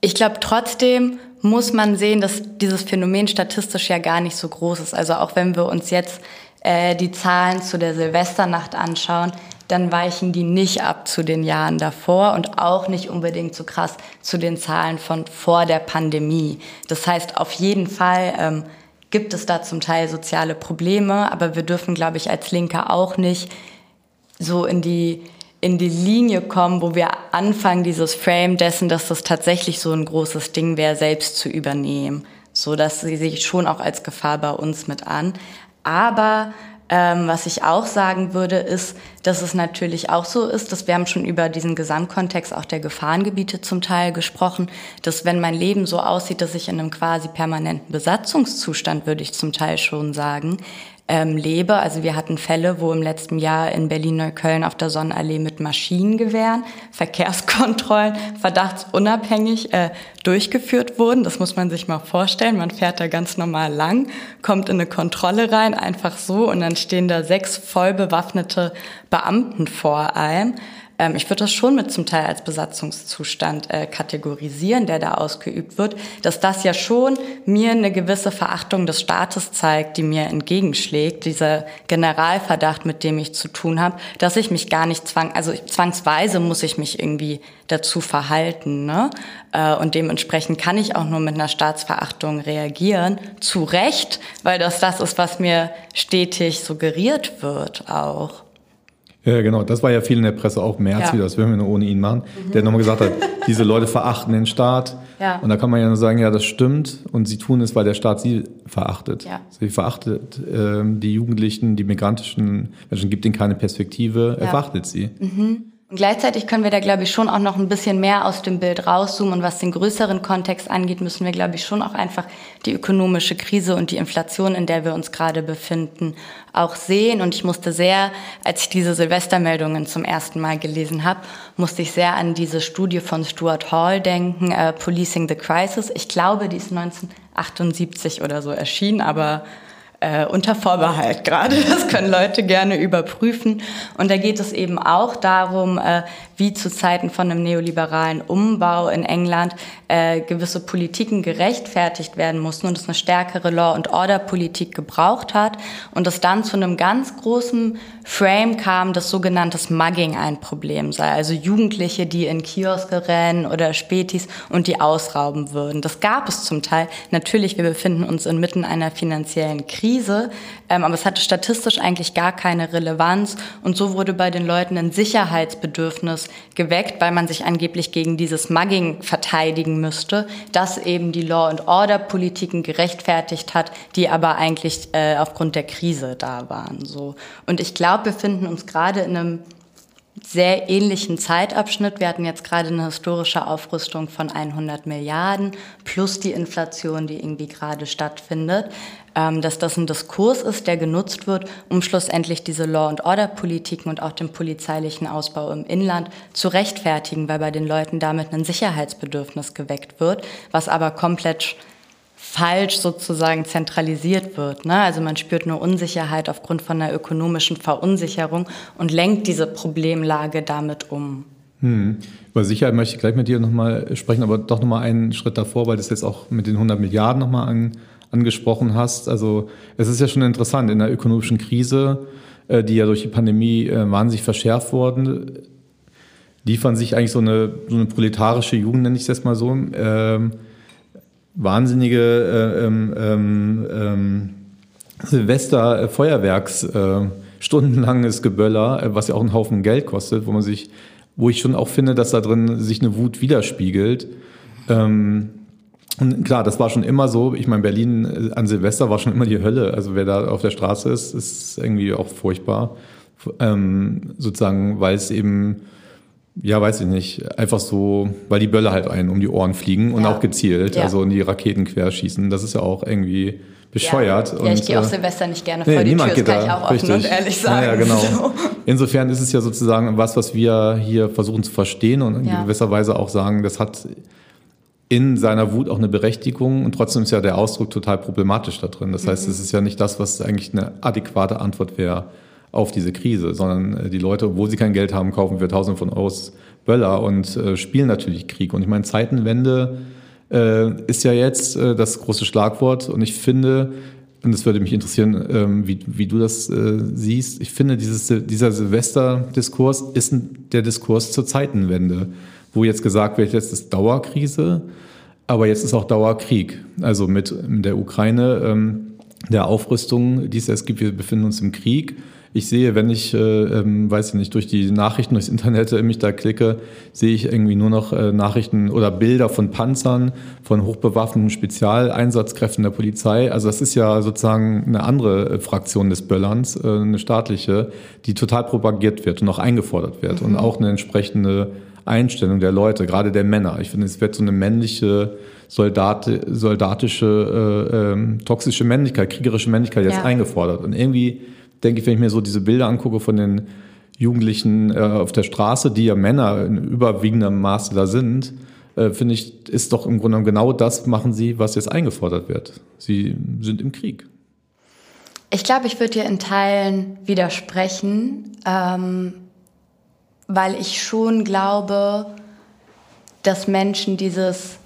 B: ich glaube trotzdem muss man sehen, dass dieses Phänomen statistisch ja gar nicht so groß ist. Also auch wenn wir uns jetzt äh, die Zahlen zu der Silvesternacht anschauen, dann weichen die nicht ab zu den Jahren davor und auch nicht unbedingt so krass zu den Zahlen von vor der Pandemie. Das heißt, auf jeden Fall ähm, gibt es da zum Teil soziale Probleme, aber wir dürfen, glaube ich, als Linke auch nicht so in die, in die Linie kommen, wo wir anfangen, dieses Frame dessen, dass das tatsächlich so ein großes Ding wäre, selbst zu übernehmen. So, dass sie sich schon auch als Gefahr bei uns mit an. Aber ähm, was ich auch sagen würde, ist, dass es natürlich auch so ist, dass wir haben schon über diesen Gesamtkontext auch der Gefahrengebiete zum Teil gesprochen, dass wenn mein Leben so aussieht, dass ich in einem quasi permanenten Besatzungszustand, würde ich zum Teil schon sagen, ähm, lebe. Also wir hatten Fälle, wo im letzten Jahr in Berlin-Neukölln auf der Sonnenallee mit Maschinengewehren Verkehrskontrollen verdachtsunabhängig äh, durchgeführt wurden. Das muss man sich mal vorstellen. Man fährt da ganz normal lang, kommt in eine Kontrolle rein, einfach so, und dann stehen da sechs voll bewaffnete Beamten vor einem. Ähm, ich würde das schon mit zum Teil als Besatzungszustand äh, kategorisieren, der da ausgeübt wird, dass das ja schon mir eine gewisse Verachtung des Staates zeigt, die mir entgegenschlägt, dieser Generalverdacht, mit dem ich zu tun habe, dass ich mich gar nicht zwang, also zwangsweise muss ich mich irgendwie dazu verhalten, ne? Äh, und dementsprechend kann ich auch nur mit einer Staatsverachtung reagieren, zu Recht, weil das das ist, was mir stetig suggeriert wird auch.
A: Ja, genau. Das war ja viel in der Presse, auch März ja. wieder, das würden wir nur ohne ihn machen, mhm. der nochmal gesagt hat, diese Leute verachten den Staat. Ja. Und da kann man ja nur sagen, ja, das stimmt. Und sie tun es, weil der Staat sie verachtet. Ja. Sie verachtet äh, die Jugendlichen, die migrantischen Menschen, gibt ihnen keine Perspektive, er verachtet sie.
B: Mhm. Und gleichzeitig können wir da, glaube ich, schon auch noch ein bisschen mehr aus dem Bild rauszoomen. Und was den größeren Kontext angeht, müssen wir, glaube ich, schon auch einfach die ökonomische Krise und die Inflation, in der wir uns gerade befinden, auch sehen. Und ich musste sehr, als ich diese Silvestermeldungen zum ersten Mal gelesen habe, musste ich sehr an diese Studie von Stuart Hall denken, äh, Policing the Crisis. Ich glaube, die ist 1978 oder so erschienen, aber äh, unter Vorbehalt gerade. Das können Leute gerne überprüfen. Und da geht es eben auch darum, äh, wie zu Zeiten von einem neoliberalen Umbau in England äh, gewisse Politiken gerechtfertigt werden mussten und es eine stärkere Law- and Order-Politik gebraucht hat und es dann zu einem ganz großen Frame kam, dass sogenanntes Mugging ein Problem sei. Also Jugendliche, die in Kioske rennen oder Spätis und die ausrauben würden. Das gab es zum Teil. Natürlich, wir befinden uns inmitten einer finanziellen Krise, ähm, aber es hatte statistisch eigentlich gar keine Relevanz und so wurde bei den Leuten ein Sicherheitsbedürfnis geweckt, weil man sich angeblich gegen dieses Mugging verteidigen müsste, das eben die Law- and Order-Politiken gerechtfertigt hat, die aber eigentlich äh, aufgrund der Krise da waren. So. Und ich glaube, wir finden uns gerade in einem sehr ähnlichen Zeitabschnitt. Wir hatten jetzt gerade eine historische Aufrüstung von 100 Milliarden plus die Inflation, die irgendwie gerade stattfindet. Ähm, dass das ein Diskurs ist, der genutzt wird, um schlussendlich diese Law-and-Order-Politiken und auch den polizeilichen Ausbau im Inland zu rechtfertigen, weil bei den Leuten damit ein Sicherheitsbedürfnis geweckt wird, was aber komplett falsch sozusagen zentralisiert wird. Ne? Also man spürt eine Unsicherheit aufgrund von einer ökonomischen Verunsicherung und lenkt diese Problemlage damit um.
A: Hm. Über Sicherheit möchte ich gleich mit dir nochmal sprechen, aber doch nochmal einen Schritt davor, weil das jetzt auch mit den 100 Milliarden nochmal an, angesprochen hast. Also es ist ja schon interessant, in der ökonomischen Krise, äh, die ja durch die Pandemie äh, wahnsinnig verschärft worden, liefern sich eigentlich so eine, so eine proletarische Jugend, nenne ich es jetzt mal so, ähm, wahnsinnige äh, ähm, ähm, ähm Silvester-Feuerwerks, äh, stundenlanges Geböller, äh, was ja auch einen Haufen Geld kostet, wo man sich, wo ich schon auch finde, dass da drin sich eine Wut widerspiegelt. Ähm, und klar, das war schon immer so. Ich meine, Berlin äh, an Silvester war schon immer die Hölle. Also wer da auf der Straße ist, ist irgendwie auch furchtbar. Ähm, sozusagen, weil es eben ja, weiß ich nicht. Einfach so, weil die Bölle halt einen um die Ohren fliegen und ja. auch gezielt, ja. also in die Raketen querschießen. Das ist ja auch irgendwie bescheuert.
B: Ja, ja ich gehe auch äh, Silvester nicht gerne nee, vor die Tür, das kann ich auch richtig. offen und ehrlich sagen.
A: Ja, genau. So. Insofern ist es ja sozusagen was, was wir hier versuchen zu verstehen und in gewisser Weise auch sagen, das hat in seiner Wut auch eine Berechtigung und trotzdem ist ja der Ausdruck total problematisch da drin. Das heißt, mhm. es ist ja nicht das, was eigentlich eine adäquate Antwort wäre auf diese Krise, sondern äh, die Leute, obwohl sie kein Geld haben, kaufen für Tausende von Euros Böller und äh, spielen natürlich Krieg. Und ich meine, Zeitenwende äh, ist ja jetzt äh, das große Schlagwort und ich finde, und es würde mich interessieren, ähm, wie, wie du das äh, siehst, ich finde, dieses, dieser Silvester-Diskurs ist der Diskurs zur Zeitenwende, wo jetzt gesagt wird, jetzt ist Dauerkrise, aber jetzt ist auch Dauerkrieg. Also mit der Ukraine, ähm, der Aufrüstung, die es jetzt gibt, wir befinden uns im Krieg ich sehe, wenn ich, äh, ähm, weiß ich nicht, durch die Nachrichten, durchs Internet mich da klicke, sehe ich irgendwie nur noch äh, Nachrichten oder Bilder von Panzern, von hochbewaffneten Spezialeinsatzkräften der Polizei. Also das ist ja sozusagen eine andere äh, Fraktion des Böllerns, äh, eine staatliche, die total propagiert wird und auch eingefordert wird mhm. und auch eine entsprechende Einstellung der Leute, gerade der Männer. Ich finde, es wird so eine männliche, Soldat, soldatische, äh, ähm, toxische Männlichkeit, kriegerische Männlichkeit jetzt ja. eingefordert. Und irgendwie denke ich, wenn ich mir so diese Bilder angucke von den Jugendlichen äh, auf der Straße, die ja Männer in überwiegendem Maße da sind, äh, finde ich, ist doch im Grunde genau das machen sie, was jetzt eingefordert wird. Sie sind im Krieg.
B: Ich glaube, ich würde dir in Teilen widersprechen, ähm, weil ich schon glaube, dass Menschen dieses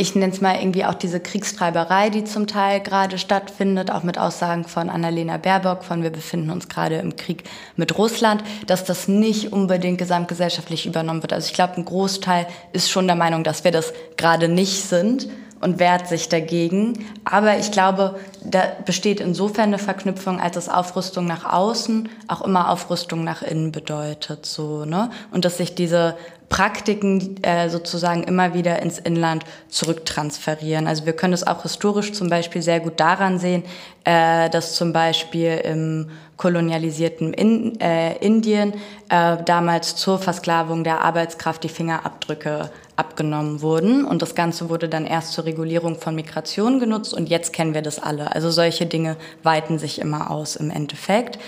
B: ich nenne es mal irgendwie auch diese Kriegstreiberei, die zum Teil gerade stattfindet, auch mit Aussagen von Annalena Baerbock, von wir befinden uns gerade im Krieg mit Russland, dass das nicht unbedingt gesamtgesellschaftlich übernommen wird. Also ich glaube, ein Großteil ist schon der Meinung, dass wir das gerade nicht sind und wehrt sich dagegen. Aber ich glaube, da besteht insofern eine Verknüpfung, als es Aufrüstung nach außen auch immer Aufrüstung nach innen bedeutet, so, ne? Und dass sich diese Praktiken äh, sozusagen immer wieder ins Inland zurücktransferieren. Also wir können es auch historisch zum Beispiel sehr gut daran sehen, äh, dass zum Beispiel im kolonialisierten in, äh, Indien äh, damals zur Versklavung der Arbeitskraft die Fingerabdrücke abgenommen wurden und das Ganze wurde dann erst zur Regulierung von Migration genutzt und jetzt kennen wir das alle. Also solche Dinge weiten sich immer aus im Endeffekt.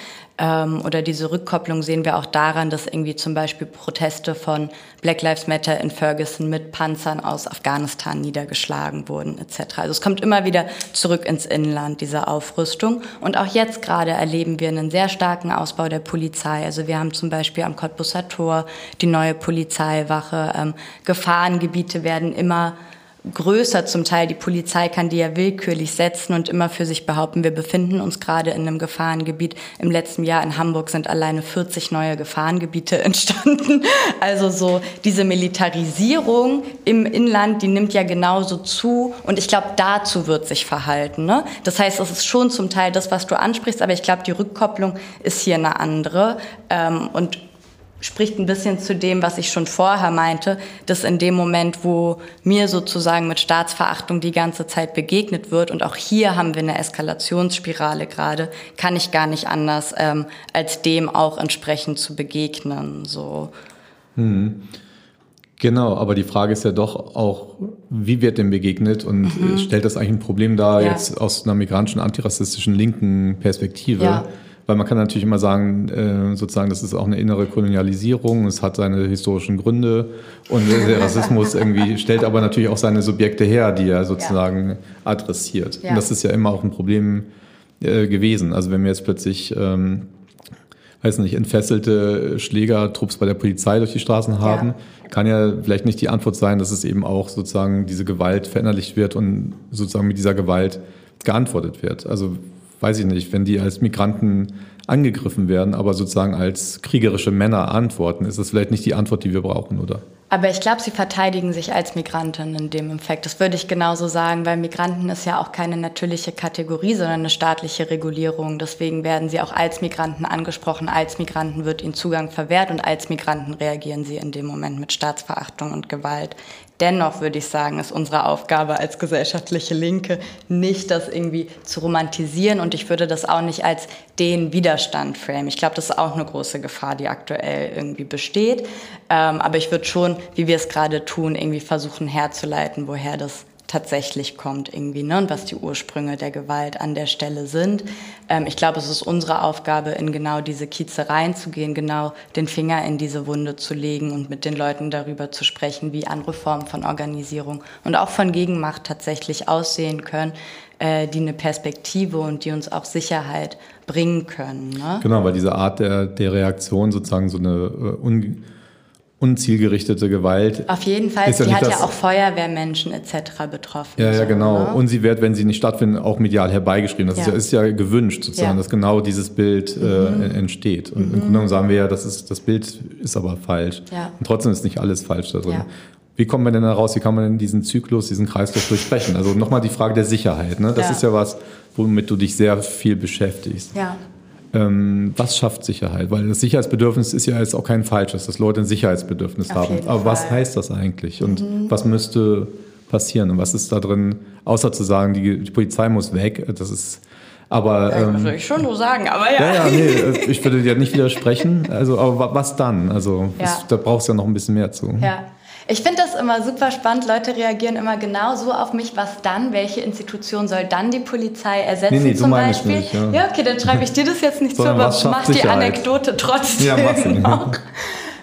B: Ähm, oder diese Rückkopplung sehen wir auch daran, dass irgendwie zum Beispiel Proteste von Black Lives Matter in Ferguson mit Panzern aus Afghanistan niedergeschlagen wurden etc. Also es kommt immer wieder zurück ins Inland, diese Aufrüstung. Und auch jetzt gerade erleben wir einen sehr starken Ausbau der Polizei. Also wir haben zum Beispiel am Cottbusser Tor die neue Polizeiwache. Ähm, Gefahrengebiete werden immer größer zum Teil. Die Polizei kann die ja willkürlich setzen und immer für sich behaupten, wir befinden uns gerade in einem Gefahrengebiet. Im letzten Jahr in Hamburg sind alleine 40 neue Gefahrengebiete entstanden. Also so diese Militarisierung im Inland, die nimmt ja genauso zu. Und ich glaube, dazu wird sich verhalten. Ne? Das heißt, es ist schon zum Teil das, was du ansprichst, aber ich glaube, die Rückkopplung ist hier eine andere. Ähm, und spricht ein bisschen zu dem, was ich schon vorher meinte, dass in dem Moment, wo mir sozusagen mit Staatsverachtung die ganze Zeit begegnet wird, und auch hier haben wir eine Eskalationsspirale gerade, kann ich gar nicht anders, ähm, als dem auch entsprechend zu begegnen. So.
A: Hm. Genau, aber die Frage ist ja doch auch, wie wird dem begegnet und mhm. stellt das eigentlich ein Problem dar ja. jetzt aus einer migrantischen, antirassistischen, linken Perspektive? Ja. Weil man kann natürlich immer sagen, äh, sozusagen, das ist auch eine innere Kolonialisierung, es hat seine historischen Gründe und der Rassismus irgendwie stellt aber natürlich auch seine Subjekte her, die er sozusagen ja. adressiert. Ja. Und das ist ja immer auch ein Problem äh, gewesen. Also wenn wir jetzt plötzlich, ähm, weiß nicht, entfesselte Schlägertrupps bei der Polizei durch die Straßen haben, ja. kann ja vielleicht nicht die Antwort sein, dass es eben auch sozusagen diese Gewalt verinnerlicht wird und sozusagen mit dieser Gewalt geantwortet wird. Also weiß ich nicht, wenn die als Migranten angegriffen werden, aber sozusagen als kriegerische Männer antworten, ist das vielleicht nicht die Antwort, die wir brauchen, oder?
B: Aber ich glaube, sie verteidigen sich als Migranten in dem Effekt. Das würde ich genauso sagen, weil Migranten ist ja auch keine natürliche Kategorie, sondern eine staatliche Regulierung. Deswegen werden sie auch als Migranten angesprochen. Als Migranten wird ihnen Zugang verwehrt und als Migranten reagieren sie in dem Moment mit Staatsverachtung und Gewalt. Dennoch würde ich sagen, ist unsere Aufgabe als gesellschaftliche Linke nicht das irgendwie zu romantisieren und ich würde das auch nicht als den Widerstand frame. Ich glaube, das ist auch eine große Gefahr, die aktuell irgendwie besteht. Ähm, aber ich würde schon, wie wir es gerade tun, irgendwie versuchen herzuleiten, woher das tatsächlich kommt irgendwie ne? und was die Ursprünge der Gewalt an der Stelle sind. Ähm, ich glaube, es ist unsere Aufgabe, in genau diese Kieze reinzugehen, genau den Finger in diese Wunde zu legen und mit den Leuten darüber zu sprechen, wie andere Formen von Organisierung und auch von Gegenmacht tatsächlich aussehen können, äh, die eine Perspektive und die uns auch Sicherheit bringen können. Ne?
A: Genau, weil diese Art der, der Reaktion sozusagen so eine äh, unzielgerichtete Gewalt.
B: Auf jeden Fall, ja die hat ja auch Feuerwehrmenschen etc. betroffen.
A: Ja, ja, genau. Ne? Und sie wird, wenn sie nicht stattfinden, auch medial herbeigeschrieben. Das ja. Ist, ja, ist ja gewünscht sozusagen, ja. dass genau dieses Bild äh, mhm. entsteht. Und mhm. im Grunde genommen sagen wir ja, das, ist, das Bild ist aber falsch. Ja. Und trotzdem ist nicht alles falsch da drin. Wie kommt man denn da raus? Wie kann man denn diesen Zyklus, diesen Kreislauf durchbrechen? Also nochmal die Frage der Sicherheit. Ne? Das ist ja was, womit du dich sehr viel beschäftigst. Ja. Ähm, was schafft Sicherheit? Weil das Sicherheitsbedürfnis ist ja jetzt auch kein falsches, dass Leute ein Sicherheitsbedürfnis Auf haben. Aber Fall. was heißt das eigentlich? Und mhm. was müsste passieren? Und was ist da drin, außer zu sagen, die, die Polizei muss weg? Das ist aber,
B: ja, ähm, würde ich schon so sagen, aber ja.
A: Ja, ja, nee, äh, ich würde dir nicht widersprechen. Also, aber was dann? Also, ja. das, da brauchst du ja noch ein bisschen mehr zu.
B: Ja. Ich finde das immer super spannend. Leute reagieren immer genau so auf mich, was dann, welche Institution soll dann die Polizei ersetzen nee, nee, zum Beispiel. Nicht, ja. ja. okay, dann schreibe ich dir das jetzt nicht zu, aber mach die Anekdote trotzdem ja, noch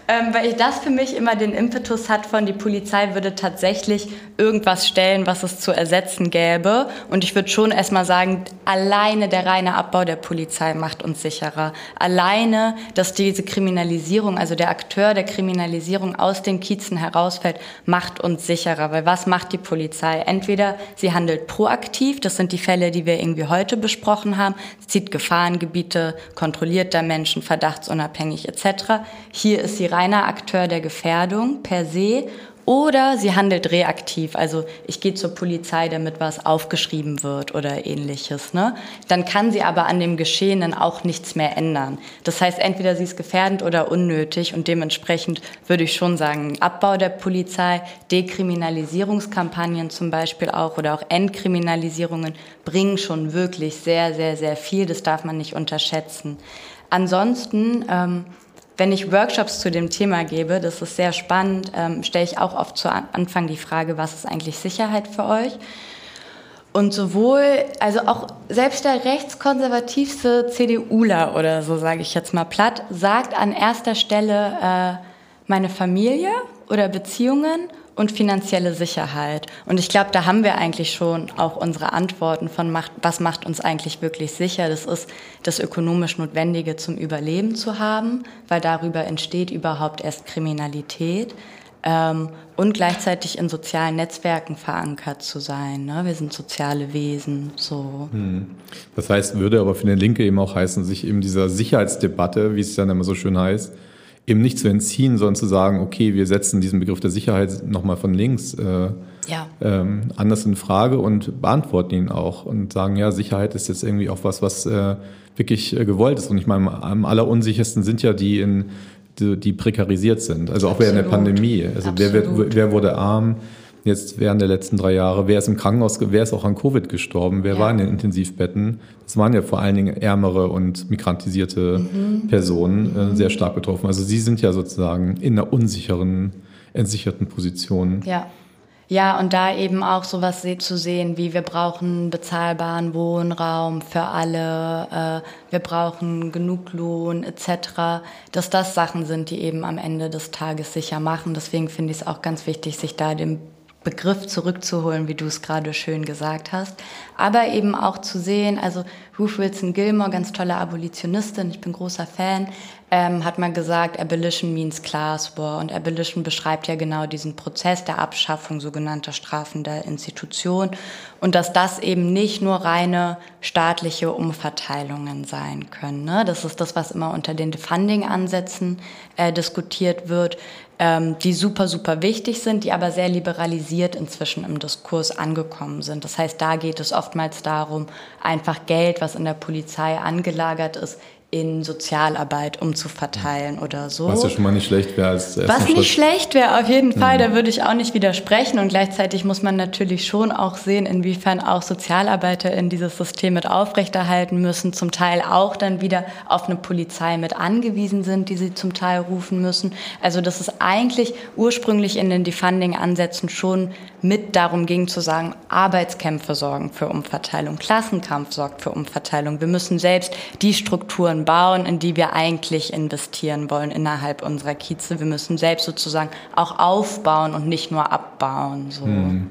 B: ähm, weil ich das für mich immer den Impetus hat von, die Polizei würde tatsächlich irgendwas stellen, was es zu ersetzen gäbe. Und ich würde schon erstmal sagen, alleine der reine Abbau der Polizei macht uns sicherer. Alleine, dass diese Kriminalisierung, also der Akteur der Kriminalisierung aus den Kiezen herausfällt, macht uns sicherer. Weil was macht die Polizei? Entweder sie handelt proaktiv, das sind die Fälle, die wir irgendwie heute besprochen haben, zieht Gefahrengebiete, kontrolliert da Menschen, verdachtsunabhängig etc. Hier ist sie reiner Akteur der Gefährdung per se oder sie handelt reaktiv, also ich gehe zur Polizei, damit was aufgeschrieben wird oder ähnliches. Ne? Dann kann sie aber an dem Geschehenen auch nichts mehr ändern. Das heißt, entweder sie ist gefährdend oder unnötig und dementsprechend würde ich schon sagen, Abbau der Polizei, Dekriminalisierungskampagnen zum Beispiel auch oder auch Entkriminalisierungen bringen schon wirklich sehr, sehr, sehr viel. Das darf man nicht unterschätzen. Ansonsten ähm, wenn ich Workshops zu dem Thema gebe, das ist sehr spannend, ähm, stelle ich auch oft zu Anfang die Frage, was ist eigentlich Sicherheit für euch? Und sowohl, also auch selbst der rechtskonservativste CDUler oder so sage ich jetzt mal platt, sagt an erster Stelle äh, meine Familie oder Beziehungen und finanzielle Sicherheit. Und ich glaube, da haben wir eigentlich schon auch unsere Antworten von, macht, was macht uns eigentlich wirklich sicher. Das ist das ökonomisch Notwendige zum Überleben zu haben, weil darüber entsteht überhaupt erst Kriminalität. Ähm, und gleichzeitig in sozialen Netzwerken verankert zu sein. Ne? Wir sind soziale Wesen. So. Hm.
A: Das heißt, würde aber für eine Linke eben auch heißen, sich eben dieser Sicherheitsdebatte, wie es dann immer so schön heißt, eben nicht zu entziehen, sondern zu sagen, okay, wir setzen diesen Begriff der Sicherheit nochmal von links äh, ja. ähm, anders in Frage und beantworten ihn auch und sagen, ja, Sicherheit ist jetzt irgendwie auch was, was äh, wirklich äh, gewollt ist. Und ich meine, am allerunsichersten sind ja die in die, die prekarisiert sind. Also auch Absolut. während der Pandemie. Also wer, wird, wer wurde arm? Jetzt während der letzten drei Jahre, wer ist im Krankenhaus, wer ist auch an Covid gestorben, wer ja. war in den Intensivbetten? Das waren ja vor allen Dingen ärmere und migrantisierte mhm. Personen äh, mhm. sehr stark betroffen. Also sie sind ja sozusagen in einer unsicheren, entsicherten Position.
B: Ja. Ja, und da eben auch sowas zu sehen, wie wir brauchen bezahlbaren Wohnraum für alle, äh, wir brauchen genug Lohn etc., dass das Sachen sind, die eben am Ende des Tages sicher machen. Deswegen finde ich es auch ganz wichtig, sich da dem Begriff zurückzuholen, wie du es gerade schön gesagt hast. Aber eben auch zu sehen, also Ruth Wilson Gilmore, ganz tolle Abolitionistin, ich bin großer Fan, ähm, hat mal gesagt, Abolition means class war. Und Abolition beschreibt ja genau diesen Prozess der Abschaffung sogenannter strafender Institutionen. Und dass das eben nicht nur reine staatliche Umverteilungen sein können. Ne? Das ist das, was immer unter den Funding-Ansätzen äh, diskutiert wird die super, super wichtig sind, die aber sehr liberalisiert inzwischen im Diskurs angekommen sind. Das heißt, da geht es oftmals darum, einfach Geld, was in der Polizei angelagert ist, in Sozialarbeit umzuverteilen oder so.
A: Was ja schon mal nicht schlecht wäre als
B: Was nicht Schritt. schlecht wäre, auf jeden Fall, mhm. da würde ich auch nicht widersprechen. Und gleichzeitig muss man natürlich schon auch sehen, inwiefern auch Sozialarbeiter in dieses System mit aufrechterhalten müssen, zum Teil auch dann wieder auf eine Polizei mit angewiesen sind, die sie zum Teil rufen müssen. Also das ist eigentlich ursprünglich in den Defunding-Ansätzen schon mit darum ging zu sagen, Arbeitskämpfe sorgen für Umverteilung, Klassenkampf sorgt für Umverteilung. Wir müssen selbst die Strukturen bauen, in die wir eigentlich investieren wollen innerhalb unserer Kieze. Wir müssen selbst sozusagen auch aufbauen und nicht nur abbauen. So. Hm.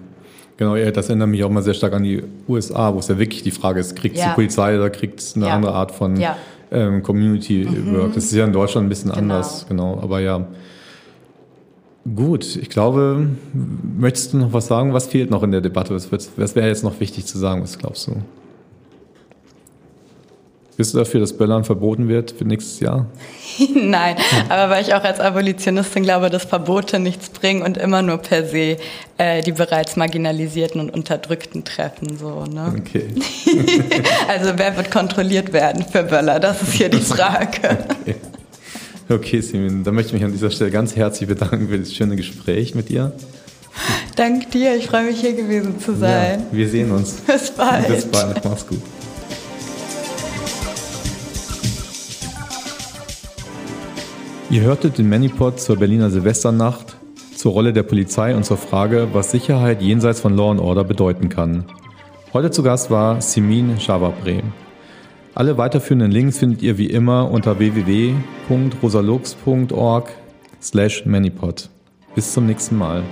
A: Genau, das erinnert mich auch mal sehr stark an die USA, wo es ja wirklich die Frage ist, kriegt es ja. die Polizei oder kriegt es eine ja. andere Art von ähm, Community mhm. Work? Das ist ja in Deutschland ein bisschen genau. anders, genau. Aber ja, Gut, ich glaube, möchtest du noch was sagen? Was fehlt noch in der Debatte? Was, was wäre jetzt noch wichtig zu sagen? Was glaubst du? Bist du dafür, dass Böllern verboten wird für nächstes Jahr?
B: Nein, aber weil ich auch als Abolitionistin glaube, dass Verbote nichts bringen und immer nur per se äh, die bereits marginalisierten und Unterdrückten treffen. So, ne? Okay. also wer wird kontrolliert werden für Böller? Das ist hier die Frage. Okay.
A: Okay, Simin, dann möchte ich mich an dieser Stelle ganz herzlich bedanken für das schöne Gespräch mit dir.
B: Dank dir, ich freue mich hier gewesen zu sein.
A: Ja, wir sehen uns.
B: Bis bald.
A: Bis bald, mach's gut. Ihr hörtet den Manipod zur Berliner Silvesternacht, zur Rolle der Polizei und zur Frage, was Sicherheit jenseits von Law and Order bedeuten kann. Heute zu Gast war Simin Chavabre. Alle weiterführenden Links findet ihr wie immer unter www.rosalux.org slash manipod. Bis zum nächsten Mal.